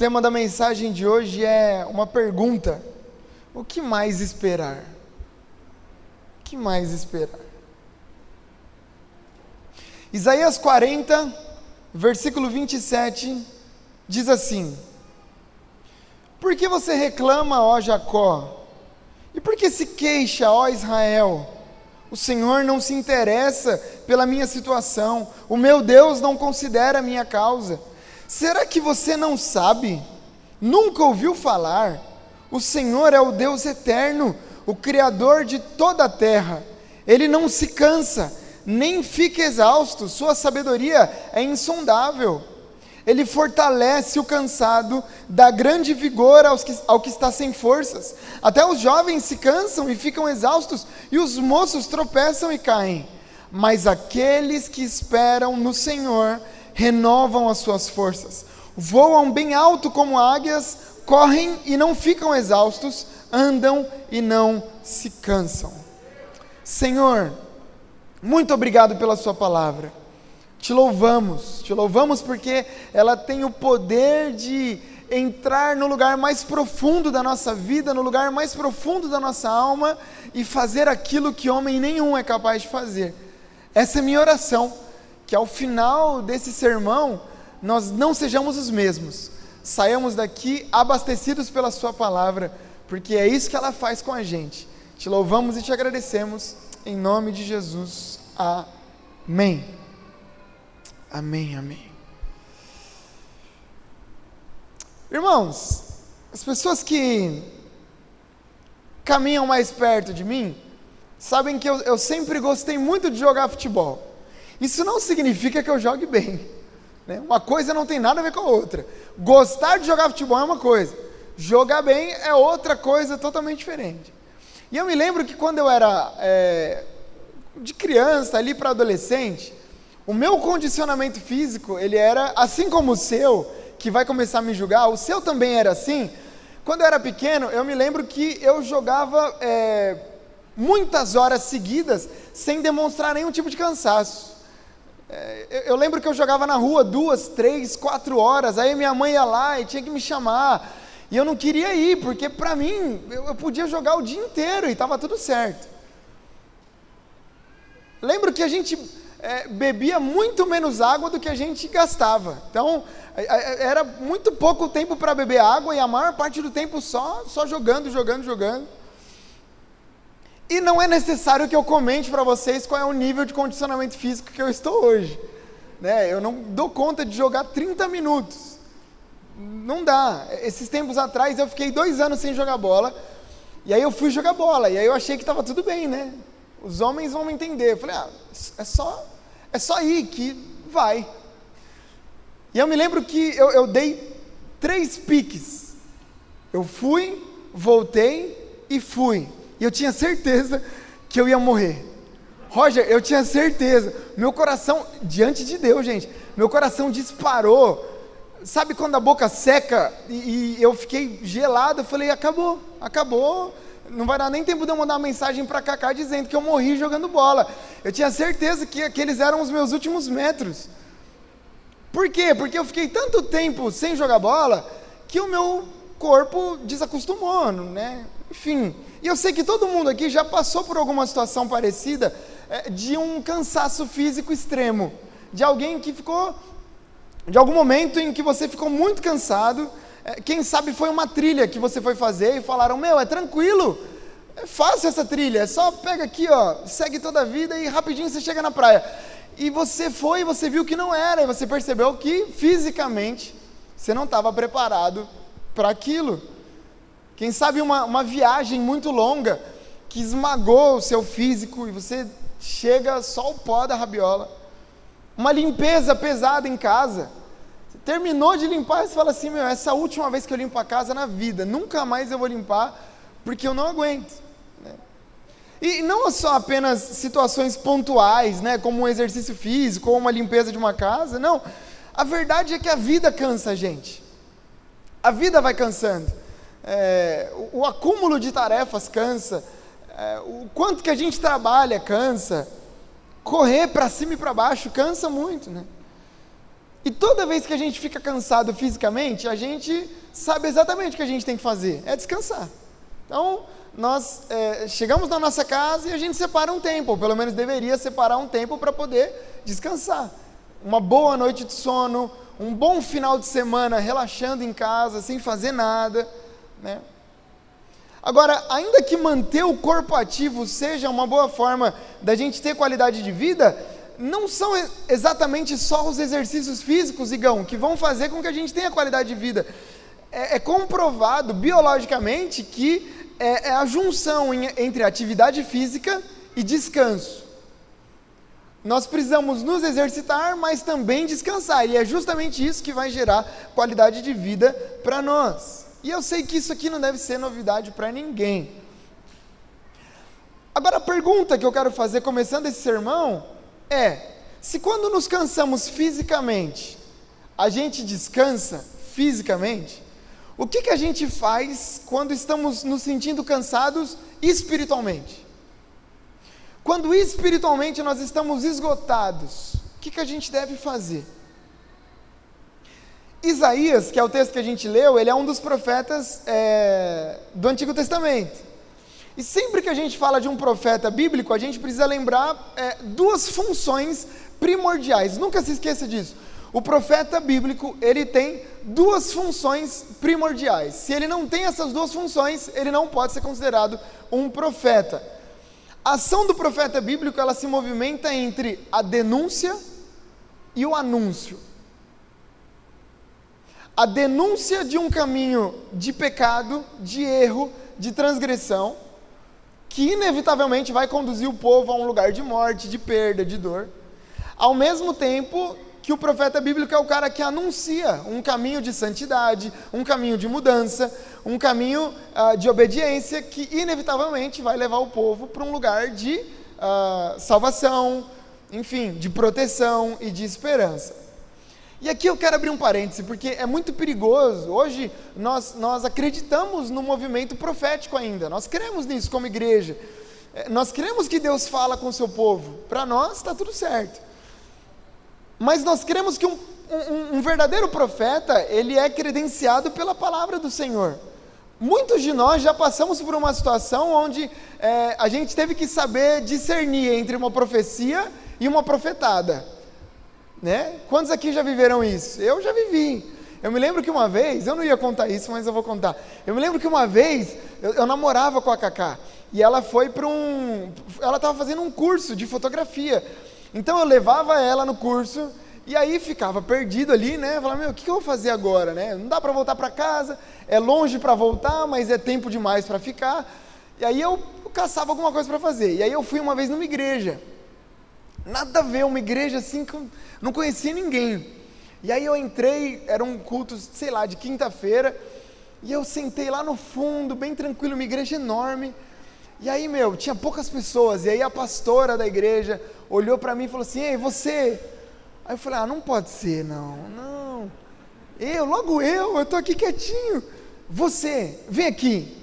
tema da mensagem de hoje é uma pergunta: o que mais esperar? O que mais esperar? Isaías 40, versículo 27, diz assim: Por que você reclama, ó Jacó? E por que se queixa, ó Israel? O Senhor não se interessa pela minha situação, o meu Deus não considera a minha causa. Será que você não sabe? Nunca ouviu falar? O Senhor é o Deus eterno, o Criador de toda a terra. Ele não se cansa, nem fica exausto, sua sabedoria é insondável. Ele fortalece o cansado, dá grande vigor aos que, ao que está sem forças. Até os jovens se cansam e ficam exaustos, e os moços tropeçam e caem. Mas aqueles que esperam no Senhor renovam as suas forças, voam bem alto como águias, correm e não ficam exaustos, andam e não se cansam. Senhor, muito obrigado pela Sua palavra. Te louvamos, te louvamos porque ela tem o poder de entrar no lugar mais profundo da nossa vida, no lugar mais profundo da nossa alma e fazer aquilo que homem nenhum é capaz de fazer. Essa é minha oração, que ao final desse sermão nós não sejamos os mesmos, saiamos daqui abastecidos pela Sua palavra, porque é isso que ela faz com a gente. Te louvamos e te agradecemos, em nome de Jesus. Amém. Amém, amém. Irmãos, as pessoas que caminham mais perto de mim sabem que eu, eu sempre gostei muito de jogar futebol. Isso não significa que eu jogue bem. Né? Uma coisa não tem nada a ver com a outra. Gostar de jogar futebol é uma coisa, jogar bem é outra coisa totalmente diferente. E eu me lembro que quando eu era é, de criança, ali para adolescente, o meu condicionamento físico, ele era assim como o seu, que vai começar a me julgar, o seu também era assim. Quando eu era pequeno, eu me lembro que eu jogava é, muitas horas seguidas sem demonstrar nenhum tipo de cansaço. É, eu, lembro que eu jogava na rua duas, três, quatro horas, aí minha mãe ia lá e tinha que me chamar. E eu não queria ir, porque para mim eu, podia jogar o dia inteiro e estava tudo certo. Lembro que a gente é, bebia muito menos água do que a gente gastava. Então, era muito pouco tempo para beber água e a maior parte do tempo só, só jogando, jogando, jogando. E não é necessário que eu comente para vocês qual é o nível de condicionamento físico que eu estou hoje. Né? Eu não dou conta de jogar 30 minutos. Não dá. Esses tempos atrás eu fiquei dois anos sem jogar bola. E aí eu fui jogar bola. E aí eu achei que estava tudo bem, né? Os homens vão me entender. Eu falei, ah, é só, é só ir que vai. E eu me lembro que eu, eu dei três piques. Eu fui, voltei e fui. E eu tinha certeza que eu ia morrer. Roger, eu tinha certeza. Meu coração, diante de Deus, gente, meu coração disparou. Sabe quando a boca seca e, e eu fiquei gelado? Eu falei, acabou, acabou não vai dar nem tempo de eu mandar uma mensagem para Kaká dizendo que eu morri jogando bola. Eu tinha certeza que aqueles eram os meus últimos metros. Por quê? Porque eu fiquei tanto tempo sem jogar bola que o meu corpo desacostumou, né? Enfim, e eu sei que todo mundo aqui já passou por alguma situação parecida é, de um cansaço físico extremo, de alguém que ficou, de algum momento em que você ficou muito cansado é, quem sabe foi uma trilha que você foi fazer e falaram: Meu, é tranquilo, é fácil essa trilha, é só pega aqui, ó, segue toda a vida e rapidinho você chega na praia. E você foi e você viu que não era, e você percebeu que fisicamente você não estava preparado para aquilo. Quem sabe uma, uma viagem muito longa que esmagou o seu físico e você chega só o pó da rabiola. Uma limpeza pesada em casa Terminou de limpar, você fala assim: meu, essa última vez que eu limpo a casa na vida, nunca mais eu vou limpar, porque eu não aguento. Né? E não só apenas situações pontuais, né, como um exercício físico ou uma limpeza de uma casa, não. A verdade é que a vida cansa a gente. A vida vai cansando. É, o, o, acúmulo de tarefas cansa. É, o quanto que a gente trabalha cansa. Correr para cima e para baixo cansa muito, né? E toda vez que a gente fica cansado fisicamente, a gente sabe exatamente o que a gente tem que fazer: é descansar. Então, nós é, chegamos na nossa casa e a gente separa um tempo, ou pelo menos deveria separar um tempo para poder descansar. Uma boa noite de sono, um bom final de semana relaxando em casa, sem fazer nada. Né? Agora, ainda que manter o corpo ativo seja uma boa forma da gente ter qualidade de vida, não são exatamente só os exercícios físicos, Igão, que vão fazer com que a gente tenha qualidade de vida. É, é comprovado biologicamente que é, é a junção em, entre atividade física e descanso. Nós precisamos nos exercitar, mas também descansar, e é justamente isso que vai gerar qualidade de vida para nós. E eu sei que isso aqui não deve ser novidade para ninguém. Agora a pergunta que eu quero fazer, começando esse sermão, é: se quando nos cansamos fisicamente, a gente descansa fisicamente, o que, que a gente faz quando estamos nos sentindo cansados espiritualmente? Quando espiritualmente nós estamos esgotados, o que, que a gente deve fazer? Isaías, que é o texto que a gente leu, ele é um dos profetas é, do Antigo Testamento. E sempre que a gente fala de um profeta bíblico, a gente precisa lembrar é, duas funções primordiais. Nunca se esqueça disso. O profeta bíblico, ele tem duas funções primordiais. Se ele não tem essas duas funções, ele não pode ser considerado um profeta. A ação do profeta bíblico, ela se movimenta entre a denúncia e o anúncio. A denúncia de um caminho de pecado, de erro, de transgressão, que inevitavelmente vai conduzir o povo a um lugar de morte, de perda, de dor. Ao mesmo tempo que o profeta bíblico é o cara que anuncia um caminho de santidade, um caminho de mudança, um caminho uh, de obediência que inevitavelmente vai levar o povo para um lugar de uh, salvação, enfim, de proteção e de esperança. E aqui eu quero abrir um parêntese, porque é muito perigoso. Hoje nós, nós acreditamos no movimento profético ainda, nós cremos nisso como igreja. É, nós cremos que Deus fala com o seu povo. Para nós está tudo certo. Mas nós cremos que um, um, um verdadeiro profeta, ele é credenciado pela palavra do Senhor. Muitos de nós já passamos por uma situação onde é, a gente teve que saber discernir entre uma profecia e uma profetada. Né? Quantos aqui já viveram isso? Eu já vivi. Eu me lembro que uma vez, eu não ia contar isso, mas eu vou contar. Eu me lembro que uma vez eu, eu namorava com a Cacá e ela foi para um. Ela estava fazendo um curso de fotografia. Então eu levava ela no curso e aí ficava perdido ali, né? Falava, meu, o que, que eu vou fazer agora, né? Não dá para voltar para casa, é longe para voltar, mas é tempo demais para ficar. E aí eu, eu caçava alguma coisa para fazer. E aí eu fui uma vez numa igreja. Nada a ver, uma igreja assim que eu não conhecia ninguém. E aí eu entrei, era um culto, sei lá, de quinta-feira, e eu sentei lá no fundo, bem tranquilo, uma igreja enorme. E aí, meu, tinha poucas pessoas, e aí a pastora da igreja olhou para mim e falou assim: Ei, você? Aí eu falei: Ah, não pode ser, não, não. Eu, logo eu, eu estou aqui quietinho. Você, vem aqui.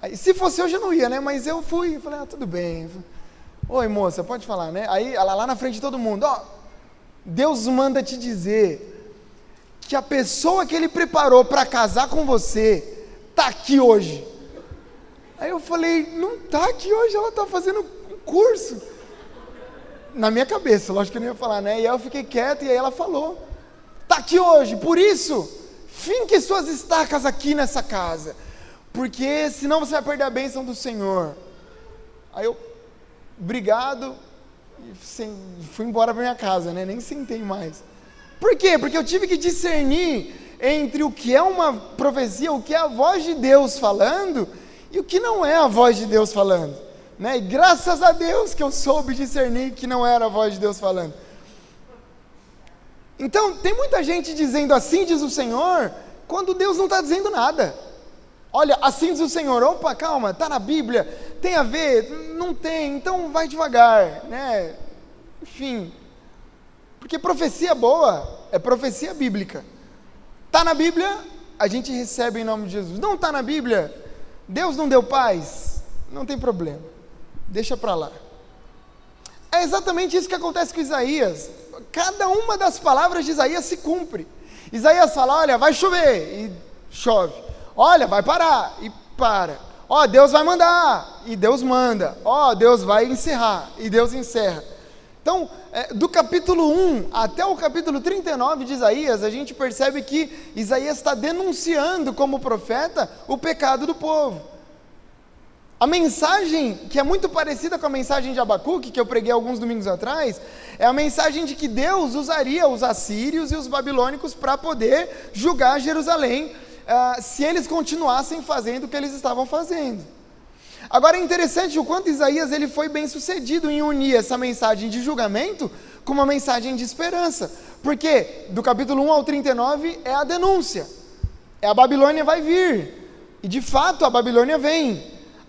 Aí, se fosse eu já não ia, né? Mas eu fui, falei: Ah, tudo bem. Oi, moça, pode falar, né? Aí, ela lá na frente de todo mundo, ó, Deus manda te dizer que a pessoa que Ele preparou para casar com você está aqui hoje. Aí eu falei, não está aqui hoje, ela está fazendo um curso. Na minha cabeça, lógico que eu não ia falar, né? E aí eu fiquei quieto e aí ela falou, está aqui hoje, por isso, finque suas estacas aqui nessa casa, porque senão você vai perder a bênção do Senhor. Aí eu, obrigado, e fui embora para minha casa, né? Nem sentei mais. Por quê? Porque eu tive que discernir entre o que é uma profecia, o que é a voz de Deus falando e o que não é a voz de Deus falando. Né? E graças a Deus que eu soube discernir que não era a voz de Deus falando. Então, tem muita gente dizendo assim diz o Senhor, quando Deus não está dizendo nada. Olha, assim diz o Senhor, opa, calma, está na Bíblia, tem a ver? Não tem, então vai devagar, né? Enfim, porque profecia boa é profecia bíblica. Está na Bíblia, a gente recebe em nome de Jesus. Não está na Bíblia, Deus não deu paz, não tem problema, deixa para lá. É exatamente isso que acontece com Isaías. Cada uma das palavras de Isaías se cumpre. Isaías fala: olha, vai chover, e chove. Olha, vai parar, e para. Ó, oh, Deus vai mandar, e Deus manda. Ó, oh, Deus vai encerrar, e Deus encerra. Então, é, do capítulo 1 até o capítulo 39 de Isaías, a gente percebe que Isaías está denunciando como profeta o pecado do povo. A mensagem, que é muito parecida com a mensagem de Abacuque, que eu preguei alguns domingos atrás, é a mensagem de que Deus usaria os assírios e os babilônicos para poder julgar Jerusalém, uh, se eles continuassem fazendo o que eles estavam fazendo. Agora é interessante o quanto Isaías ele foi bem sucedido em unir essa mensagem de julgamento com uma mensagem de esperança. Porque do capítulo 1 ao 39 é a denúncia. É a Babilônia vai vir. E de fato a Babilônia vem.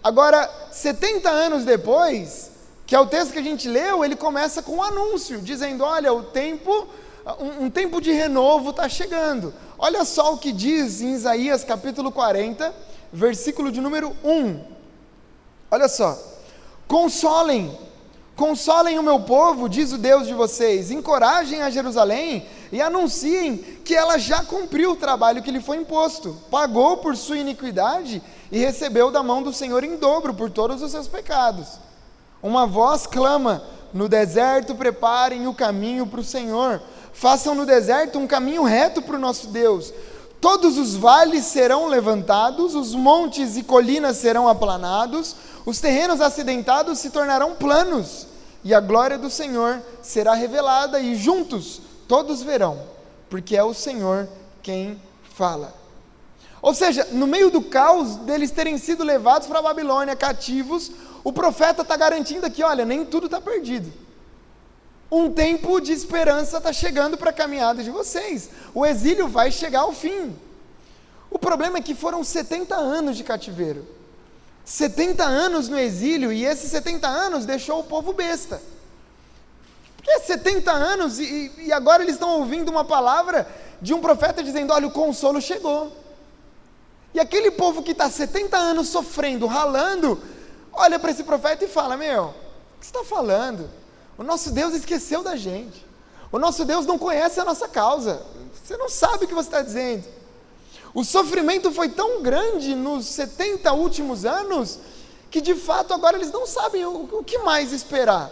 Agora, 70 anos depois, que é o texto que a gente leu, ele começa com um anúncio, dizendo: olha, o tempo, um, um tempo de renovo está chegando. Olha só o que diz em Isaías capítulo 40, versículo de número 1. Olha só. Consolem, consolem o meu povo, diz o Deus de vocês, encorajem a Jerusalém e anunciem que ela já cumpriu o trabalho que lhe foi imposto, pagou por sua iniquidade e recebeu da mão do Senhor em dobro por todos os seus pecados. Uma voz clama: no deserto preparem o caminho para o Senhor, façam no deserto um caminho reto para o nosso Deus. Todos os vales serão levantados, os montes e colinas serão aplanados, os terrenos acidentados se tornarão planos, e a glória do Senhor será revelada, e juntos todos verão, porque é o Senhor quem fala. Ou seja, no meio do caos deles terem sido levados para a Babilônia cativos, o profeta está garantindo aqui: olha, nem tudo está perdido. Um tempo de esperança está chegando para a caminhada de vocês. O exílio vai chegar ao fim. O problema é que foram 70 anos de cativeiro. 70 anos no exílio e esses 70 anos deixou o povo besta. Porque 70 anos e, e agora eles estão ouvindo uma palavra de um profeta dizendo: olha, o consolo chegou. E aquele povo que está 70 anos sofrendo, ralando, olha para esse profeta e fala: Meu, o que você está falando? O nosso Deus esqueceu da gente. O nosso Deus não conhece a nossa causa. Você não sabe o que você está dizendo. O sofrimento foi tão grande nos 70 últimos anos que de fato agora eles não sabem o, o que mais esperar.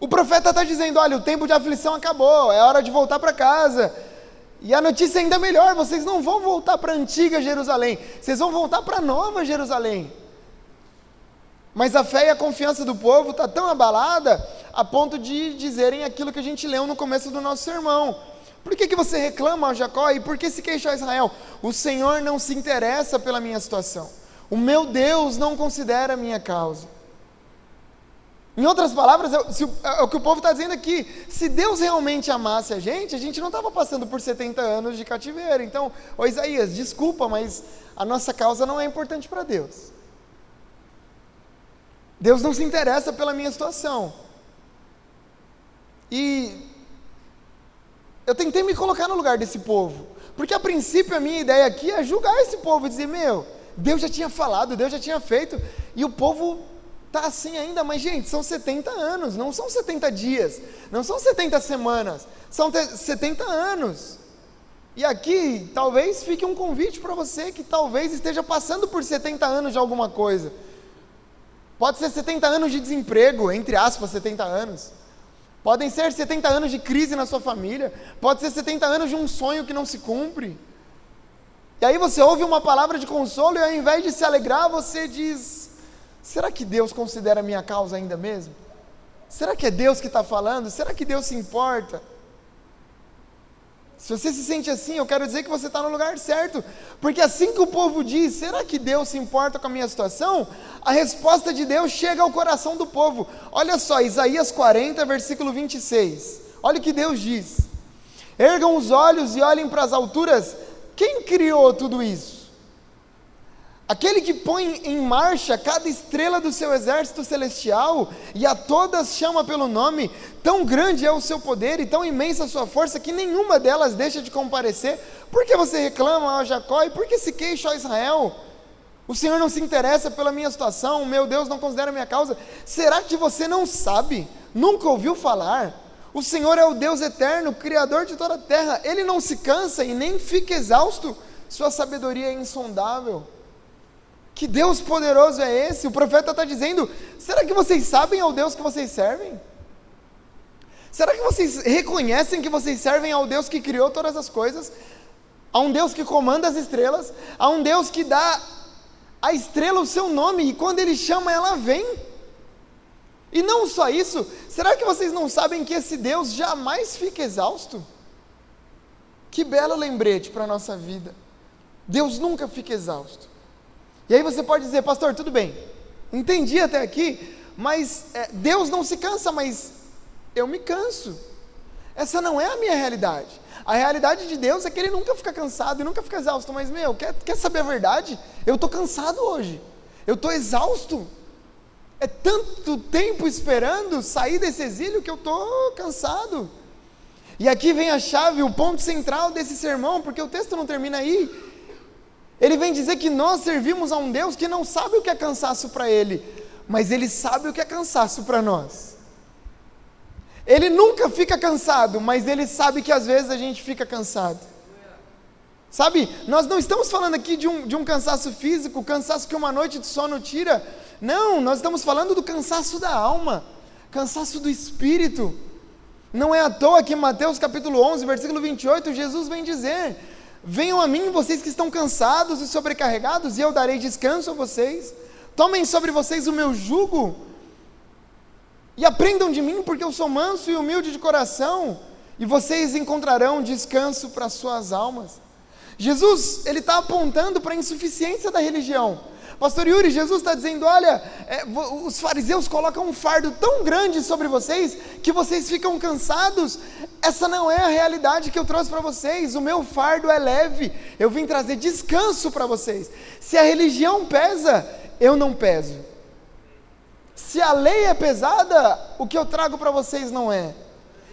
O profeta está dizendo: olha, o tempo de aflição acabou, é hora de voltar para casa. E a notícia é ainda melhor: vocês não vão voltar para a antiga Jerusalém, vocês vão voltar para a nova Jerusalém. Mas a fé e a confiança do povo está tão abalada a ponto de dizerem aquilo que a gente leu no começo do nosso sermão. Por que, que você reclama, Jacó, e por que se queixa Israel? O Senhor não se interessa pela minha situação. O meu Deus não considera a minha causa. Em outras palavras, é, se, é, o que o povo está dizendo aqui. Se Deus realmente amasse a gente, a gente não estava passando por 70 anos de cativeiro. Então, ô Isaías, desculpa, mas a nossa causa não é importante para Deus. Deus não se interessa pela minha situação. E eu tentei me colocar no lugar desse povo. Porque a princípio a minha ideia aqui é julgar esse povo e dizer: meu, Deus já tinha falado, Deus já tinha feito, e o povo está assim ainda. Mas, gente, são 70 anos, não são 70 dias, não são 70 semanas, são 70 anos. E aqui talvez fique um convite para você que talvez esteja passando por 70 anos de alguma coisa. Pode ser 70 anos de desemprego, entre aspas, 70 anos. Podem ser 70 anos de crise na sua família, pode ser 70 anos de um sonho que não se cumpre. E aí você ouve uma palavra de consolo e ao invés de se alegrar, você diz: será que Deus considera a minha causa ainda mesmo? Será que é Deus que está falando? Será que Deus se importa? Se você se sente assim, eu quero dizer que você está no lugar certo, porque assim que o povo diz, será que Deus se importa com a minha situação? A resposta de Deus chega ao coração do povo. Olha só, Isaías 40, versículo 26. Olha o que Deus diz: Ergam os olhos e olhem para as alturas, quem criou tudo isso? Aquele que põe em marcha cada estrela do seu exército celestial e a todas chama pelo nome, tão grande é o seu poder e tão imensa a sua força que nenhuma delas deixa de comparecer. Por que você reclama, ó Jacó, e por que se queixa, ó Israel? O Senhor não se interessa pela minha situação, meu Deus não considera minha causa. Será que você não sabe? Nunca ouviu falar? O Senhor é o Deus eterno, Criador de toda a terra. Ele não se cansa e nem fica exausto. Sua sabedoria é insondável. Que Deus poderoso é esse? O profeta está dizendo: será que vocês sabem ao Deus que vocês servem? Será que vocês reconhecem que vocês servem ao Deus que criou todas as coisas? A um Deus que comanda as estrelas? A um Deus que dá a estrela o seu nome e quando ele chama ela vem? E não só isso, será que vocês não sabem que esse Deus jamais fica exausto? Que belo lembrete para a nossa vida. Deus nunca fica exausto. E aí você pode dizer, pastor, tudo bem, entendi até aqui, mas é, Deus não se cansa, mas eu me canso. Essa não é a minha realidade. A realidade de Deus é que Ele nunca fica cansado e nunca fica exausto. Mas, meu, quer, quer saber a verdade? Eu estou cansado hoje. Eu estou exausto. É tanto tempo esperando sair desse exílio que eu estou cansado. E aqui vem a chave, o ponto central desse sermão, porque o texto não termina aí. Ele vem dizer que nós servimos a um Deus que não sabe o que é cansaço para ele, mas ele sabe o que é cansaço para nós. Ele nunca fica cansado, mas ele sabe que às vezes a gente fica cansado. Sabe, nós não estamos falando aqui de um, de um cansaço físico, cansaço que uma noite de sono tira. Não, nós estamos falando do cansaço da alma, cansaço do espírito. Não é à toa que em Mateus capítulo 11, versículo 28, Jesus vem dizer: Venham a mim vocês que estão cansados e sobrecarregados, e eu darei descanso a vocês. Tomem sobre vocês o meu jugo e aprendam de mim, porque eu sou manso e humilde de coração, e vocês encontrarão descanso para suas almas. Jesus, ele está apontando para a insuficiência da religião. Pastor Yuri, Jesus está dizendo: olha, é, os fariseus colocam um fardo tão grande sobre vocês que vocês ficam cansados. Essa não é a realidade que eu trouxe para vocês. O meu fardo é leve. Eu vim trazer descanso para vocês. Se a religião pesa, eu não peso. Se a lei é pesada, o que eu trago para vocês não é.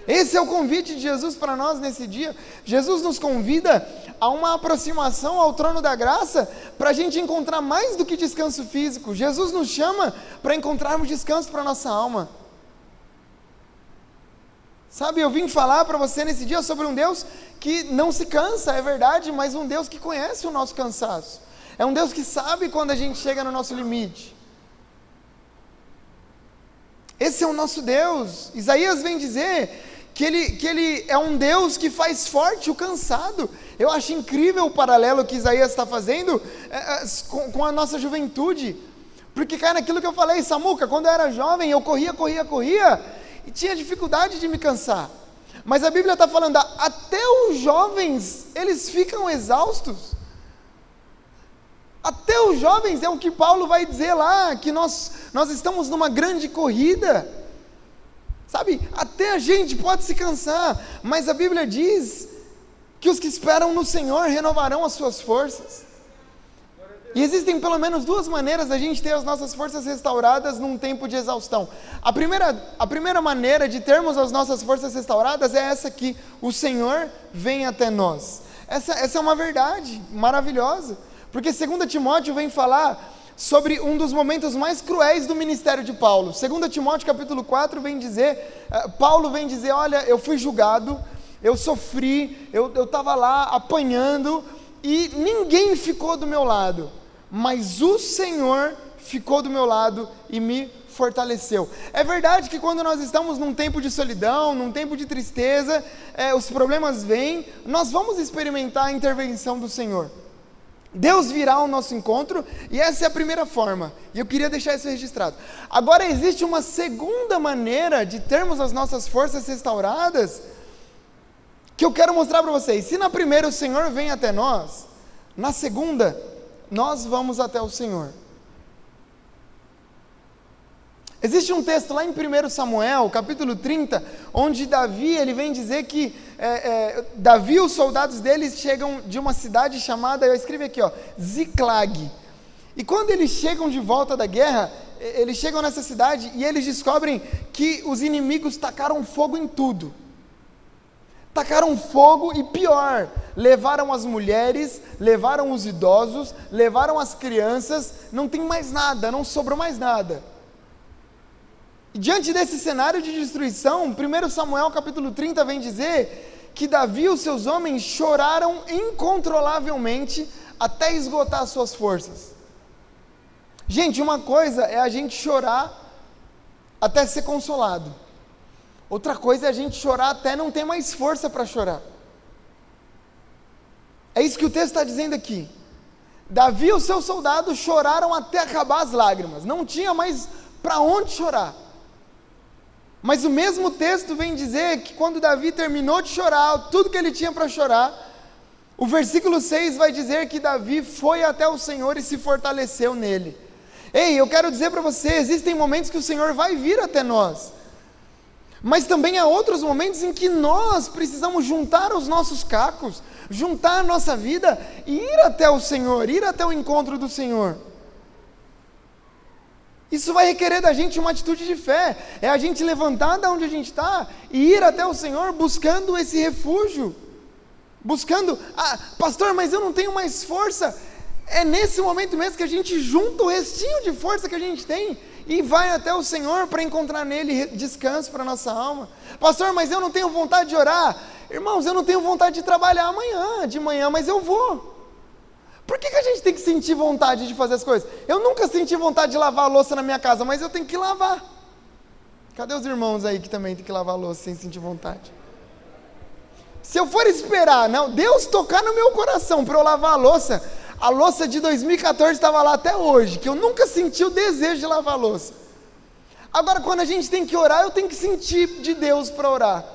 Esse é o convite de Jesus para nós nesse dia. Jesus nos convida a uma aproximação ao trono da graça para a gente encontrar mais do que descanso físico. Jesus nos chama para encontrarmos descanso para a nossa alma. Sabe, eu vim falar para você nesse dia sobre um Deus que não se cansa, é verdade, mas um Deus que conhece o nosso cansaço. É um Deus que sabe quando a gente chega no nosso limite. Esse é o nosso Deus. Isaías vem dizer que ele, que ele é um Deus que faz forte o cansado. Eu acho incrível o paralelo que Isaías está fazendo é, é, com, com, a nossa juventude. Porque cai naquilo que eu falei, Samuca, quando eu era jovem, eu corria, corria, corria, e tinha dificuldade de me cansar. Mas a Bíblia está falando, até os jovens, eles ficam exaustos. Até os jovens, é o que Paulo vai dizer lá, que nós, nós estamos numa grande corrida. Sabe, até a gente pode se cansar, mas a Bíblia diz que os que esperam no Senhor renovarão as suas forças. E existem pelo menos duas maneiras da gente ter as nossas forças restauradas num tempo de exaustão. A primeira, a primeira maneira de termos as nossas forças restauradas é essa aqui: o Senhor vem até nós. Essa, essa é uma verdade maravilhosa, porque 2 Timóteo vem falar sobre um dos momentos mais cruéis do ministério de Paulo. Segundo Timóteo capítulo 4 vem dizer, uh, Paulo vem dizer, olha, eu fui julgado, eu sofri, eu estava lá apanhando e ninguém ficou do meu lado, mas o Senhor ficou do meu lado e me fortaleceu. É verdade que quando nós estamos num tempo de solidão, num tempo de tristeza, é, os problemas vêm, nós vamos experimentar a intervenção do Senhor. Deus virá ao nosso encontro e essa é a primeira forma. E eu queria deixar isso registrado. Agora existe uma segunda maneira de termos as nossas forças restauradas que eu quero mostrar para vocês. Se na primeira o Senhor vem até nós, na segunda nós vamos até o Senhor. Existe um texto lá em 1 Samuel, capítulo 30, onde Davi ele vem dizer que é, é, Davi e os soldados deles chegam de uma cidade chamada, eu escrevi aqui, ó, Ziklag. E quando eles chegam de volta da guerra, eles chegam nessa cidade e eles descobrem que os inimigos tacaram fogo em tudo. Tacaram fogo e pior, levaram as mulheres, levaram os idosos, levaram as crianças, não tem mais nada, não sobrou mais nada. Diante desse cenário de destruição, 1 Samuel capítulo 30 vem dizer que Davi e os seus homens choraram incontrolavelmente até esgotar suas forças. Gente, uma coisa é a gente chorar até ser consolado. Outra coisa é a gente chorar até não ter mais força para chorar. É isso que o texto está dizendo aqui. Davi e os seus soldados choraram até acabar as lágrimas, não tinha mais para onde chorar. Mas o mesmo texto vem dizer que quando Davi terminou de chorar, tudo que ele tinha para chorar, o versículo 6 vai dizer que Davi foi até o Senhor e se fortaleceu nele. Ei, eu quero dizer para você: existem momentos que o Senhor vai vir até nós, mas também há outros momentos em que nós precisamos juntar os nossos cacos, juntar a nossa vida e ir até o Senhor, ir até o encontro do Senhor. Isso vai requerer da gente uma atitude de fé, é a gente levantar da onde a gente está e ir até o Senhor buscando esse refúgio, buscando, ah, pastor, mas eu não tenho mais força. É nesse momento mesmo que a gente junta o restinho de força que a gente tem e vai até o Senhor para encontrar nele descanso para a nossa alma. Pastor, mas eu não tenho vontade de orar. Irmãos, eu não tenho vontade de trabalhar amanhã, de manhã, mas eu vou. Por que, que a gente tem que sentir vontade de fazer as coisas? Eu nunca senti vontade de lavar a louça na minha casa, mas eu tenho que lavar. Cadê os irmãos aí que também tem que lavar a louça sem sentir vontade? Se eu for esperar, não, Deus tocar no meu coração para eu lavar a louça, a louça de 2014 estava lá até hoje, que eu nunca senti o desejo de lavar a louça. Agora, quando a gente tem que orar, eu tenho que sentir de Deus para orar.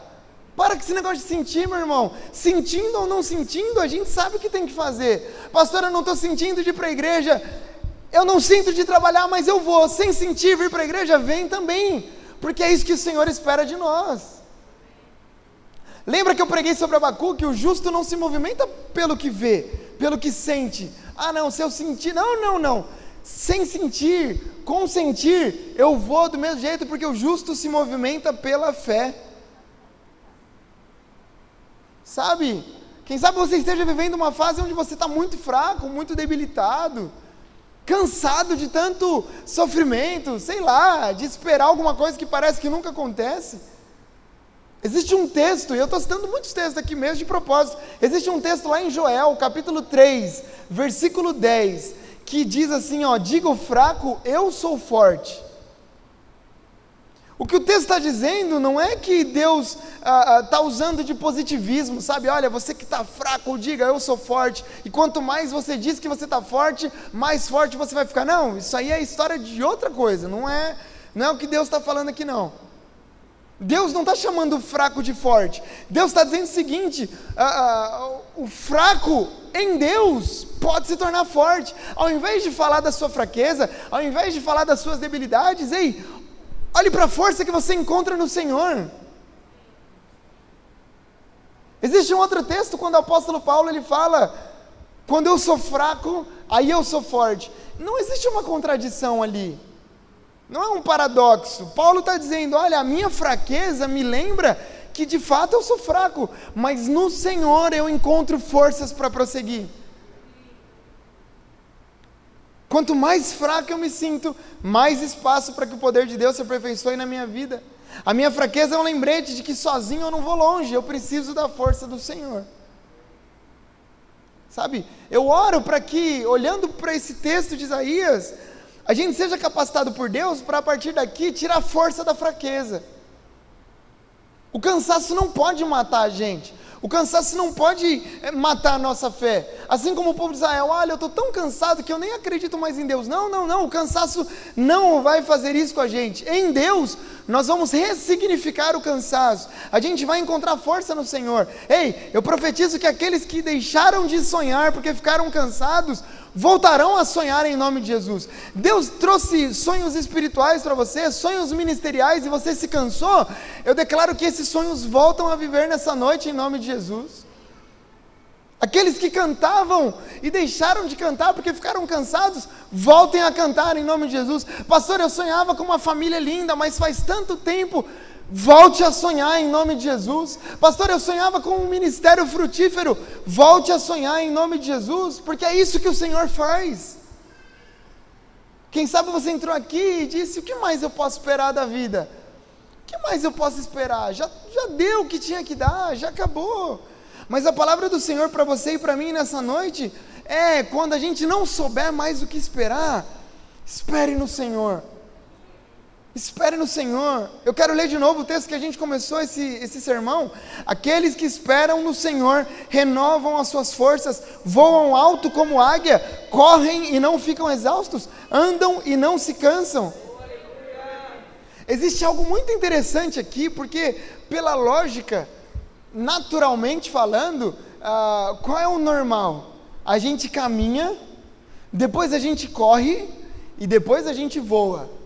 Para com esse negócio de sentir, meu irmão. Sentindo ou não sentindo, a gente sabe o que tem que fazer. Pastor, eu não estou sentindo de ir para a igreja. Eu não sinto de trabalhar, mas eu vou. Sem sentir vir para a igreja, vem também. Porque é isso que o Senhor espera de nós. Lembra que eu preguei sobre Abacu que o justo não se movimenta pelo que vê, pelo que sente. Ah, não, se eu sentir. Não, não, não. Sem sentir, com sentir, eu vou do mesmo jeito, porque o justo se movimenta pela fé. Sabe? Quem sabe você esteja vivendo uma fase onde você está muito fraco, muito debilitado, cansado de tanto sofrimento, sei lá, de esperar alguma coisa que parece que nunca acontece. Existe um texto, e eu estou citando muitos textos aqui mesmo de propósito. Existe um texto lá em Joel, capítulo 3, versículo 10, que diz assim: ó, diga o fraco, eu sou forte. O que o texto está dizendo não é que Deus está ah, ah, tá usando de positivismo, sabe? Olha, você que está fraco, diga eu sou forte. E quanto mais você diz que você está forte, mais forte você vai ficar. Não, isso aí é história de outra coisa. Não é, não é o que Deus está falando aqui não. Deus não está chamando o fraco de forte. Deus está dizendo o seguinte: ah, ah, o fraco em Deus pode se tornar forte. Ao invés de falar da sua fraqueza, ao invés de falar das suas debilidades, ei, Olhe para a força que você encontra no Senhor. Existe um outro texto quando o apóstolo Paulo ele fala: quando eu sou fraco, aí eu sou forte. Não existe uma contradição ali. Não é um paradoxo. Paulo está dizendo: olha, a minha fraqueza me lembra que de fato eu sou fraco, mas no Senhor eu encontro forças para prosseguir. Quanto mais fraco eu me sinto, mais espaço para que o poder de Deus se aperfeiçoe na minha vida. A minha fraqueza é um lembrete de que sozinho eu não vou longe, eu preciso da força do Senhor. Sabe, eu oro para que, olhando para esse texto de Isaías, a gente seja capacitado por Deus para a partir daqui tirar a força da fraqueza. O cansaço não pode matar a gente. O cansaço não pode eh, matar a nossa fé. Assim como o povo de Israel, olha, eu estou tão cansado que eu nem acredito mais em Deus. Não, não, não, o cansaço não vai fazer isso com a gente. Em Deus, nós vamos ressignificar o cansaço. A gente vai encontrar força no Senhor. Ei, eu profetizo que aqueles que deixaram de sonhar porque ficaram cansados, voltarão a sonhar em nome de Jesus. Deus trouxe sonhos espirituais para você, sonhos ministeriais, e você se cansou. Eu declaro que esses sonhos voltam a viver nessa noite em nome de Jesus. Aqueles que cantavam e deixaram de cantar porque ficaram cansados, voltem a cantar em nome de Jesus. Pastor, eu sonhava com uma família linda, mas faz tanto tempo Volte a sonhar em nome de Jesus. Pastor, eu sonhava com um ministério frutífero. Volte a sonhar em nome de Jesus, porque é isso que o Senhor faz. Quem sabe você entrou aqui e disse: O que mais eu posso esperar da vida? O que mais eu posso esperar? Já, já deu o que tinha que dar, já acabou. Mas a palavra do Senhor para você e para mim nessa noite é: quando a gente não souber mais o que esperar, espere no Senhor. Espere no Senhor. Eu quero ler de novo o texto que a gente começou esse, esse sermão. Aqueles que esperam no Senhor renovam as suas forças, voam alto como águia, correm e não ficam exaustos, andam e não se cansam. Existe algo muito interessante aqui, porque, pela lógica, naturalmente falando, uh, qual é o normal? A gente caminha, depois a gente corre e depois a gente voa.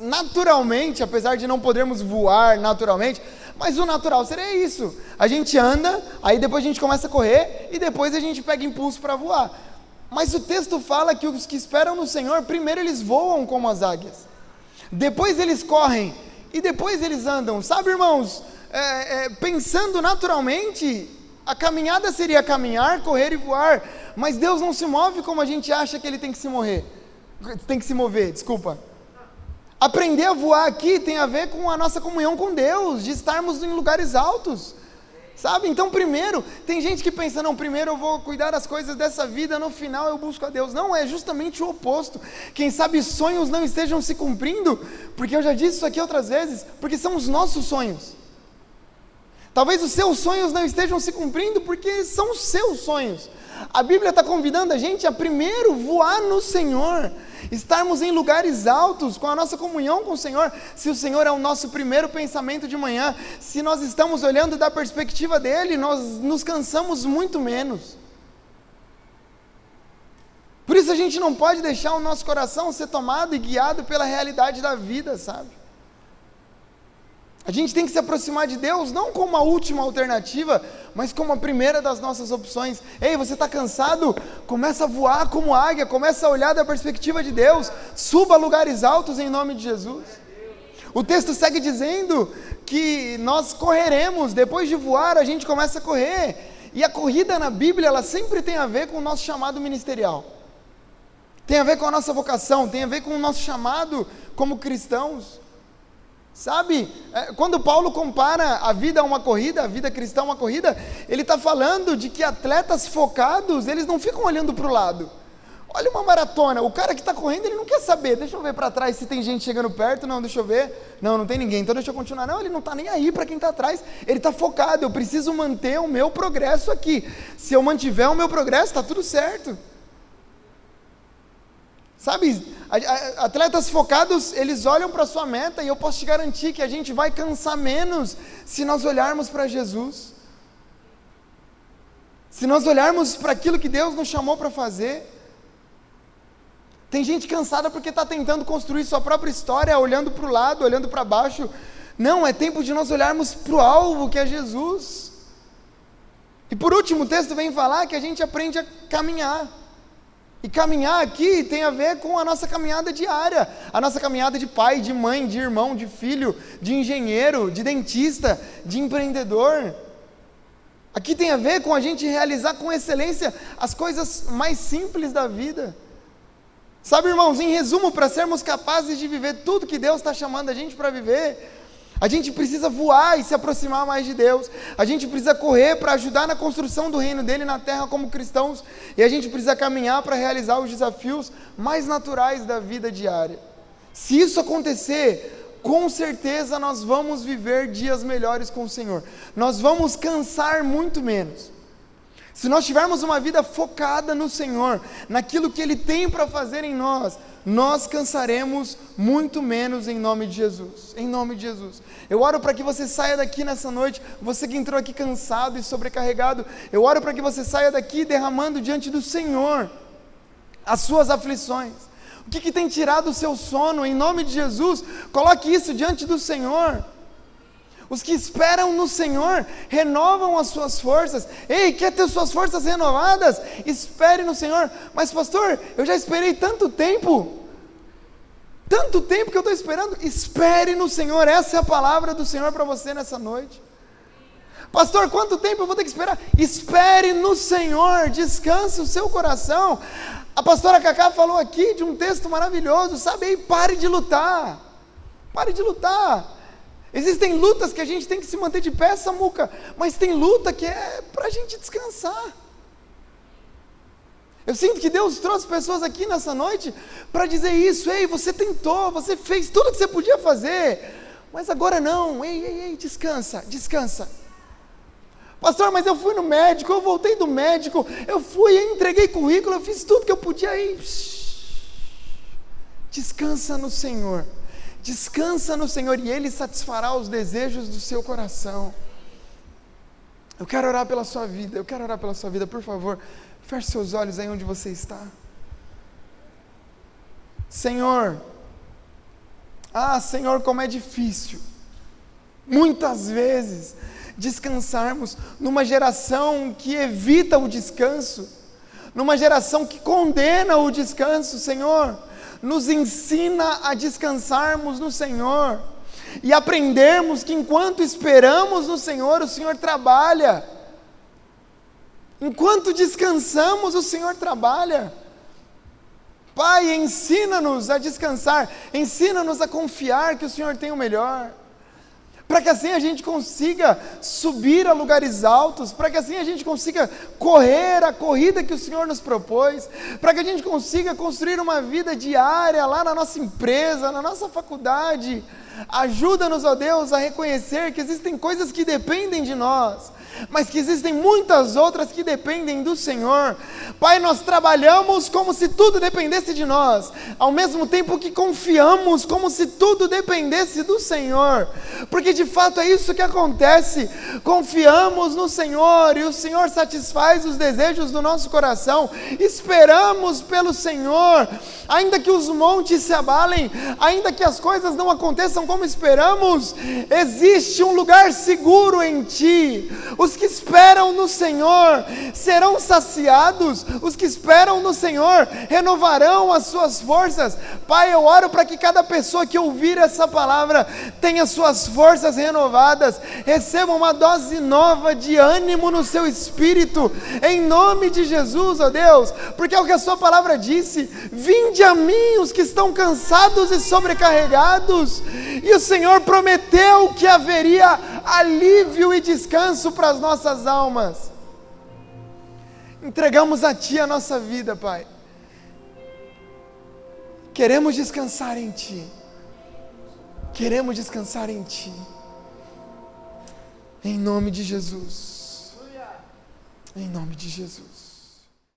Naturalmente, apesar de não podermos voar naturalmente, mas o natural seria isso. A gente anda, aí depois a gente começa a correr e depois a gente pega impulso para voar. Mas o texto fala que os que esperam no Senhor, primeiro eles voam como as águias, depois eles correm e depois eles andam. Sabe, irmãos, é, é, pensando naturalmente, a caminhada seria caminhar, correr e voar, mas Deus não se move como a gente acha que ele tem que se morrer, tem que se mover, desculpa. Aprender a voar aqui tem a ver com a nossa comunhão com Deus, de estarmos em lugares altos. Sabe? Então, primeiro, tem gente que pensa, não, primeiro eu vou cuidar das coisas dessa vida, no final eu busco a Deus. Não, é justamente o oposto. Quem sabe sonhos não estejam se cumprindo, porque eu já disse isso aqui outras vezes, porque são os nossos sonhos. Talvez os seus sonhos não estejam se cumprindo, porque são os seus sonhos. A Bíblia está convidando a gente a primeiro voar no Senhor, estarmos em lugares altos com a nossa comunhão com o Senhor. Se o Senhor é o nosso primeiro pensamento de manhã, se nós estamos olhando da perspectiva dele, nós nos cansamos muito menos. Por isso a gente não pode deixar o nosso coração ser tomado e guiado pela realidade da vida, sabe? A gente tem que se aproximar de Deus não como a última alternativa, mas como a primeira das nossas opções. Ei, você está cansado? Começa a voar como águia, começa a olhar da perspectiva de Deus, suba a lugares altos em nome de Jesus. O texto segue dizendo que nós correremos, depois de voar, a gente começa a correr. E a corrida na Bíblia, ela sempre tem a ver com o nosso chamado ministerial. Tem a ver com a nossa vocação, tem a ver com o nosso chamado como cristãos. Sabe, é, quando Paulo compara a vida a uma corrida, a vida cristã a uma corrida, ele está falando de que atletas focados, eles não ficam olhando para o lado. Olha uma maratona, o cara que está correndo, ele não quer saber, deixa eu ver para trás se tem gente chegando perto, não, deixa eu ver, não, não tem ninguém, então deixa eu continuar. Não, ele não está nem aí para quem está atrás, ele está focado, eu preciso manter o meu progresso aqui. Se eu mantiver o meu progresso, está tudo certo. Sabe, atletas focados, eles olham para a sua meta e eu posso te garantir que a gente vai cansar menos se nós olharmos para Jesus. Se nós olharmos para aquilo que Deus nos chamou para fazer. Tem gente cansada porque está tentando construir sua própria história, olhando para o lado, olhando para baixo. Não, é tempo de nós olharmos para o alvo que é Jesus. E por último, o texto vem falar que a gente aprende a caminhar. E caminhar aqui tem a ver com a nossa caminhada diária, a nossa caminhada de pai, de mãe, de irmão, de filho, de engenheiro, de dentista, de empreendedor. Aqui tem a ver com a gente realizar com excelência as coisas mais simples da vida. Sabe, irmãos, em resumo, para sermos capazes de viver tudo que Deus está chamando a gente para viver, a gente precisa voar e se aproximar mais de Deus. A gente precisa correr para ajudar na construção do reino dele na terra como cristãos. E a gente precisa caminhar para realizar os desafios mais naturais da vida diária. Se isso acontecer, com certeza nós vamos viver dias melhores com o Senhor. Nós vamos cansar muito menos. Se nós tivermos uma vida focada no Senhor, naquilo que Ele tem para fazer em nós, nós cansaremos muito menos em nome de Jesus. Em nome de Jesus. Eu oro para que você saia daqui nessa noite, você que entrou aqui cansado e sobrecarregado, eu oro para que você saia daqui derramando diante do Senhor as suas aflições. O que, que tem tirado o seu sono? Em nome de Jesus, coloque isso diante do Senhor. Os que esperam no Senhor renovam as suas forças. Ei, quer ter suas forças renovadas? Espere no Senhor. Mas, pastor, eu já esperei tanto tempo. Tanto tempo que eu estou esperando. Espere no Senhor, essa é a palavra do Senhor para você nessa noite. Pastor, quanto tempo eu vou ter que esperar? Espere no Senhor, descanse o seu coração. A pastora Cacá falou aqui de um texto maravilhoso, sabe? Aí pare de lutar. Pare de lutar. Existem lutas que a gente tem que se manter de pé, Samuca, mas tem luta que é para a gente descansar. Eu sinto que Deus trouxe pessoas aqui nessa noite para dizer isso. Ei, você tentou, você fez tudo o que você podia fazer, mas agora não. Ei, ei, ei, descansa, descansa. Pastor, mas eu fui no médico, eu voltei do médico, eu fui, eu entreguei currículo, eu fiz tudo que eu podia aí. Descansa no Senhor. Descansa no Senhor e Ele satisfará os desejos do seu coração. Eu quero orar pela sua vida, eu quero orar pela sua vida, por favor. Feche seus olhos aí onde você está. Senhor, ah, Senhor, como é difícil, muitas vezes, descansarmos numa geração que evita o descanso, numa geração que condena o descanso, Senhor, nos ensina a descansarmos no Senhor e aprendermos que enquanto esperamos no Senhor, o Senhor trabalha. Enquanto descansamos, o Senhor trabalha. Pai, ensina-nos a descansar, ensina-nos a confiar que o Senhor tem o melhor para que assim a gente consiga subir a lugares altos, para que assim a gente consiga correr a corrida que o Senhor nos propôs, para que a gente consiga construir uma vida diária lá na nossa empresa, na nossa faculdade. Ajuda-nos, ó Deus, a reconhecer que existem coisas que dependem de nós mas que existem muitas outras que dependem do Senhor. Pai, nós trabalhamos como se tudo dependesse de nós, ao mesmo tempo que confiamos como se tudo dependesse do Senhor, porque de fato é isso que acontece. Confiamos no Senhor e o Senhor satisfaz os desejos do nosso coração, esperamos pelo Senhor, ainda que os montes se abalem, ainda que as coisas não aconteçam como esperamos, existe um lugar seguro em Ti. Os que esperam no Senhor serão saciados, os que esperam no Senhor renovarão as suas forças. Pai, eu oro para que cada pessoa que ouvir essa palavra tenha suas forças renovadas, receba uma dose nova de ânimo no seu espírito, em nome de Jesus, ó Deus, porque é o que a Sua palavra disse: vinde a mim os que estão cansados e sobrecarregados, e o Senhor prometeu que haveria alívio e descanso para as nossas almas. Entregamos a Ti a nossa vida, Pai. Queremos descansar em Ti. Queremos descansar em Ti. Em nome de Jesus. Em nome de Jesus.